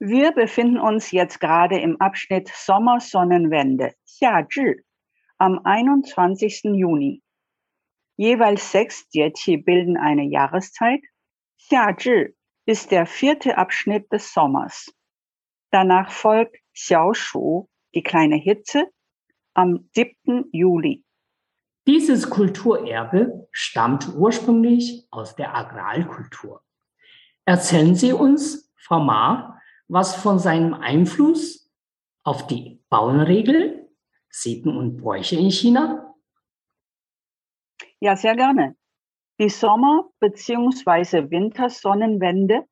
Wir befinden uns jetzt gerade im Abschnitt Sommersonnenwende, Xiazhi, am 21. Juni. Jeweils sechs Jieqi bilden eine Jahreszeit. Xiazhi ist der vierte Abschnitt des Sommers. Danach folgt Xiaoshu, die kleine Hitze, am 7. Juli. Dieses Kulturerbe stammt ursprünglich aus der Agrarkultur. Erzählen Sie uns, Frau Ma, was von seinem Einfluss auf die Bauernregel, Sitten und Bräuche in China? Ja, sehr gerne. Die Sommer- bzw. Wintersonnenwende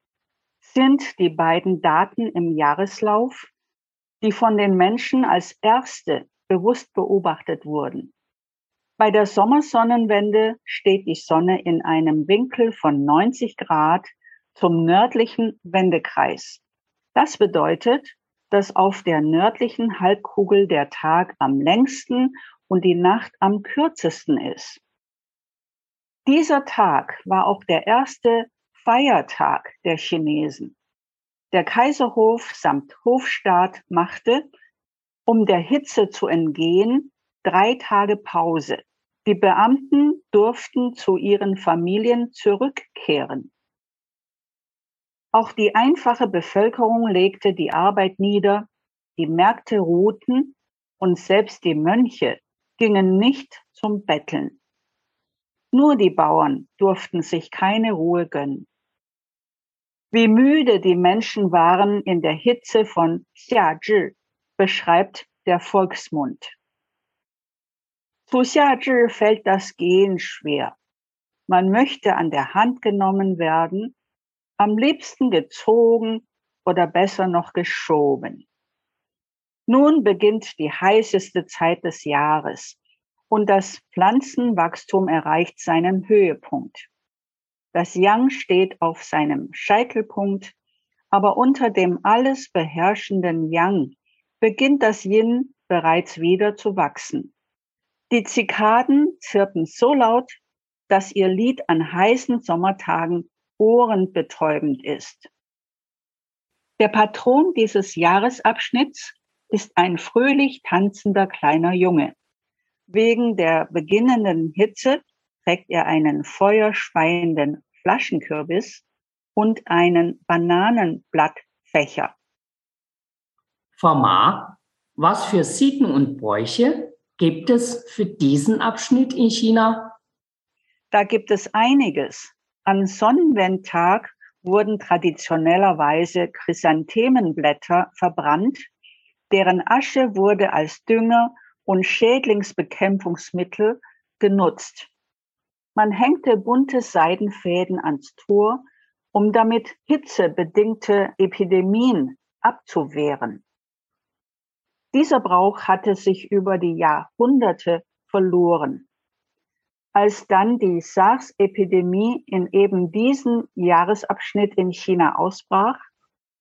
sind die beiden Daten im Jahreslauf, die von den Menschen als erste bewusst beobachtet wurden. Bei der Sommersonnenwende steht die Sonne in einem Winkel von 90 Grad zum nördlichen Wendekreis. Das bedeutet, dass auf der nördlichen Halbkugel der Tag am längsten und die Nacht am kürzesten ist. Dieser Tag war auch der erste Feiertag der Chinesen. Der Kaiserhof samt Hofstaat machte, um der Hitze zu entgehen, drei Tage Pause. Die Beamten durften zu ihren Familien zurückkehren. Auch die einfache Bevölkerung legte die Arbeit nieder, die Märkte ruhten und selbst die Mönche gingen nicht zum Betteln. Nur die Bauern durften sich keine Ruhe gönnen. Wie müde die Menschen waren in der Hitze von Xiazhi, beschreibt der Volksmund. Zu Xiazhi fällt das Gehen schwer. Man möchte an der Hand genommen werden am liebsten gezogen oder besser noch geschoben. Nun beginnt die heißeste Zeit des Jahres und das Pflanzenwachstum erreicht seinen Höhepunkt. Das Yang steht auf seinem Scheitelpunkt, aber unter dem alles beherrschenden Yang beginnt das Yin bereits wieder zu wachsen. Die Zikaden zirpen so laut, dass ihr Lied an heißen Sommertagen ohrenbetäubend ist. Der Patron dieses Jahresabschnitts ist ein fröhlich tanzender kleiner Junge. Wegen der beginnenden Hitze trägt er einen feuerspeienden Flaschenkürbis und einen Bananenblattfächer. Frau Ma, was für Sitten und Bräuche gibt es für diesen Abschnitt in China? Da gibt es einiges. An Sonnenwendtag wurden traditionellerweise Chrysanthemenblätter verbrannt, deren Asche wurde als Dünger und Schädlingsbekämpfungsmittel genutzt. Man hängte bunte Seidenfäden ans Tor, um damit hitzebedingte Epidemien abzuwehren. Dieser Brauch hatte sich über die Jahrhunderte verloren. Als dann die SARS-Epidemie in eben diesem Jahresabschnitt in China ausbrach,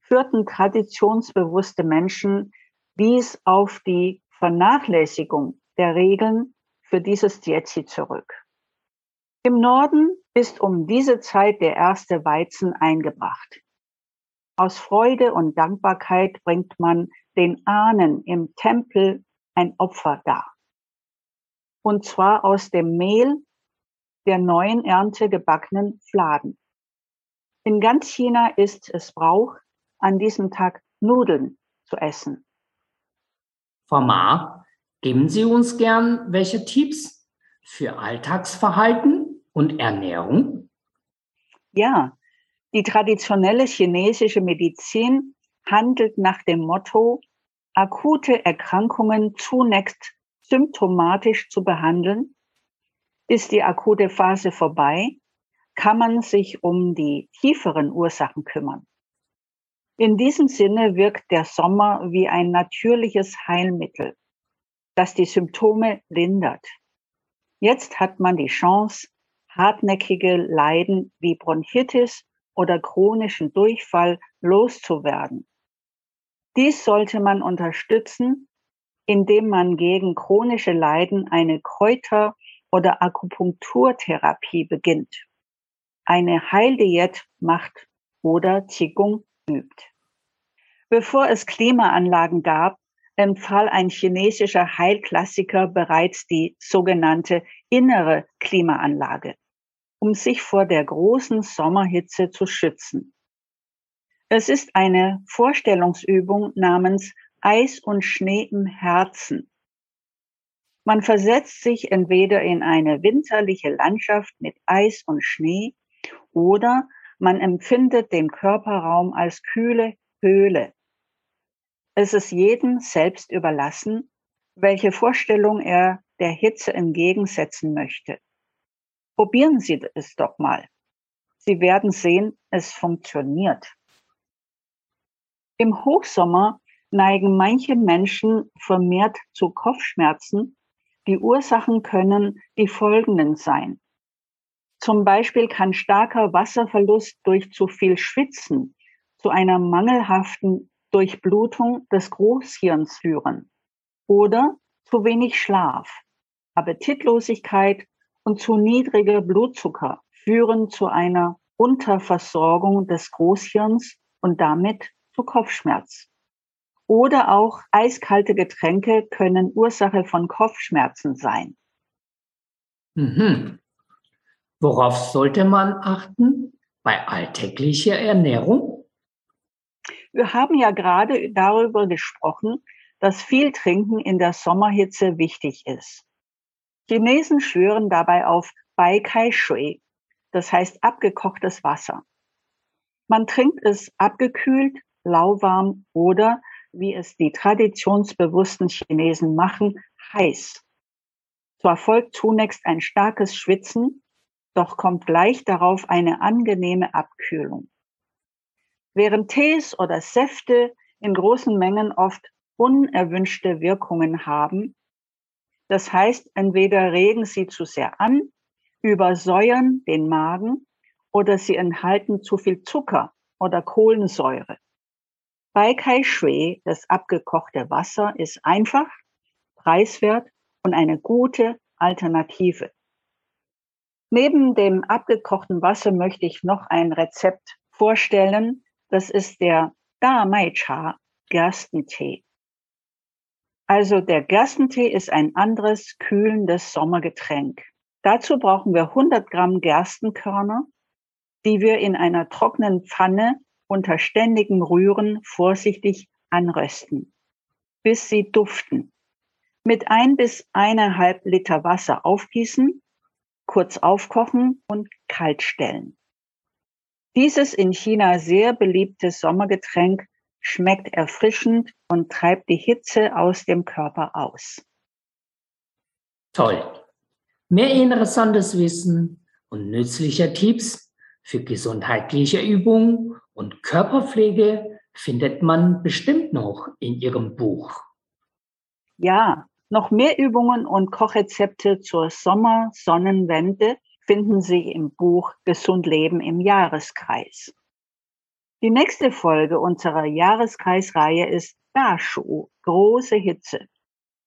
führten traditionsbewusste Menschen dies auf die Vernachlässigung der Regeln für dieses Diezi zurück. Im Norden ist um diese Zeit der erste Weizen eingebracht. Aus Freude und Dankbarkeit bringt man den Ahnen im Tempel ein Opfer dar. Und zwar aus dem Mehl der neuen Ernte gebackenen Fladen. In ganz China ist es Brauch, an diesem Tag Nudeln zu essen. Frau Ma, geben Sie uns gern welche Tipps für Alltagsverhalten und Ernährung? Ja, die traditionelle chinesische Medizin handelt nach dem Motto, akute Erkrankungen zunächst symptomatisch zu behandeln. Ist die akute Phase vorbei, kann man sich um die tieferen Ursachen kümmern. In diesem Sinne wirkt der Sommer wie ein natürliches Heilmittel, das die Symptome lindert. Jetzt hat man die Chance, hartnäckige Leiden wie Bronchitis oder chronischen Durchfall loszuwerden. Dies sollte man unterstützen, indem man gegen chronische Leiden eine Kräuter- oder Akupunkturtherapie beginnt, eine Heildiät macht oder Qigong übt. Bevor es Klimaanlagen gab, empfahl ein chinesischer Heilklassiker bereits die sogenannte innere Klimaanlage, um sich vor der großen Sommerhitze zu schützen. Es ist eine Vorstellungsübung namens Eis und Schnee im Herzen. Man versetzt sich entweder in eine winterliche Landschaft mit Eis und Schnee oder man empfindet den Körperraum als kühle Höhle. Es ist jedem selbst überlassen, welche Vorstellung er der Hitze entgegensetzen möchte. Probieren Sie es doch mal. Sie werden sehen, es funktioniert. Im Hochsommer neigen manche Menschen vermehrt zu Kopfschmerzen. Die Ursachen können die folgenden sein. Zum Beispiel kann starker Wasserverlust durch zu viel Schwitzen zu einer mangelhaften Durchblutung des Großhirns führen oder zu wenig Schlaf. Appetitlosigkeit und zu niedriger Blutzucker führen zu einer Unterversorgung des Großhirns und damit zu Kopfschmerz. Oder auch eiskalte Getränke können Ursache von Kopfschmerzen sein. Mhm. Worauf sollte man achten bei alltäglicher Ernährung? Wir haben ja gerade darüber gesprochen, dass viel Trinken in der Sommerhitze wichtig ist. Chinesen schwören dabei auf Bai Kai Shui, das heißt abgekochtes Wasser. Man trinkt es abgekühlt, lauwarm oder, wie es die traditionsbewussten Chinesen machen, heiß. Zwar folgt zunächst ein starkes Schwitzen, doch kommt gleich darauf eine angenehme Abkühlung. Während Tees oder Säfte in großen Mengen oft unerwünschte Wirkungen haben, das heißt, entweder regen sie zu sehr an, übersäuern den Magen oder sie enthalten zu viel Zucker oder Kohlensäure. Bei Kai Shui, das abgekochte Wasser, ist einfach, preiswert und eine gute Alternative. Neben dem abgekochten Wasser möchte ich noch ein Rezept vorstellen. Das ist der Da Mai Cha Gerstentee. Also der Gerstentee ist ein anderes kühlendes Sommergetränk. Dazu brauchen wir 100 Gramm Gerstenkörner, die wir in einer trockenen Pfanne unter ständigem Rühren vorsichtig anrösten, bis sie duften. Mit ein bis eineinhalb Liter Wasser aufgießen, kurz aufkochen und kalt stellen. Dieses in China sehr beliebte Sommergetränk schmeckt erfrischend und treibt die Hitze aus dem Körper aus. Toll. Mehr interessantes Wissen und nützliche Tipps für gesundheitliche Übungen und Körperpflege findet man bestimmt noch in Ihrem Buch. Ja, noch mehr Übungen und Kochrezepte zur Sommersonnenwende finden Sie im Buch Gesund Leben im Jahreskreis. Die nächste Folge unserer Jahreskreisreihe ist Dashu, große Hitze.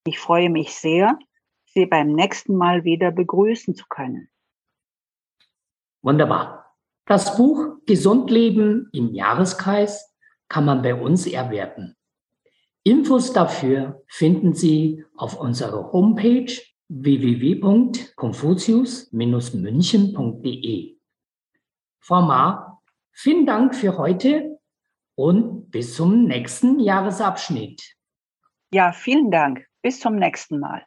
Ich freue mich sehr, Sie beim nächsten Mal wieder begrüßen zu können. Wunderbar. Das Buch Gesund Leben im Jahreskreis kann man bei uns erwerben. Infos dafür finden Sie auf unserer Homepage www.confucius-münchen.de. Frau Ma, vielen Dank für heute und bis zum nächsten Jahresabschnitt. Ja, vielen Dank. Bis zum nächsten Mal.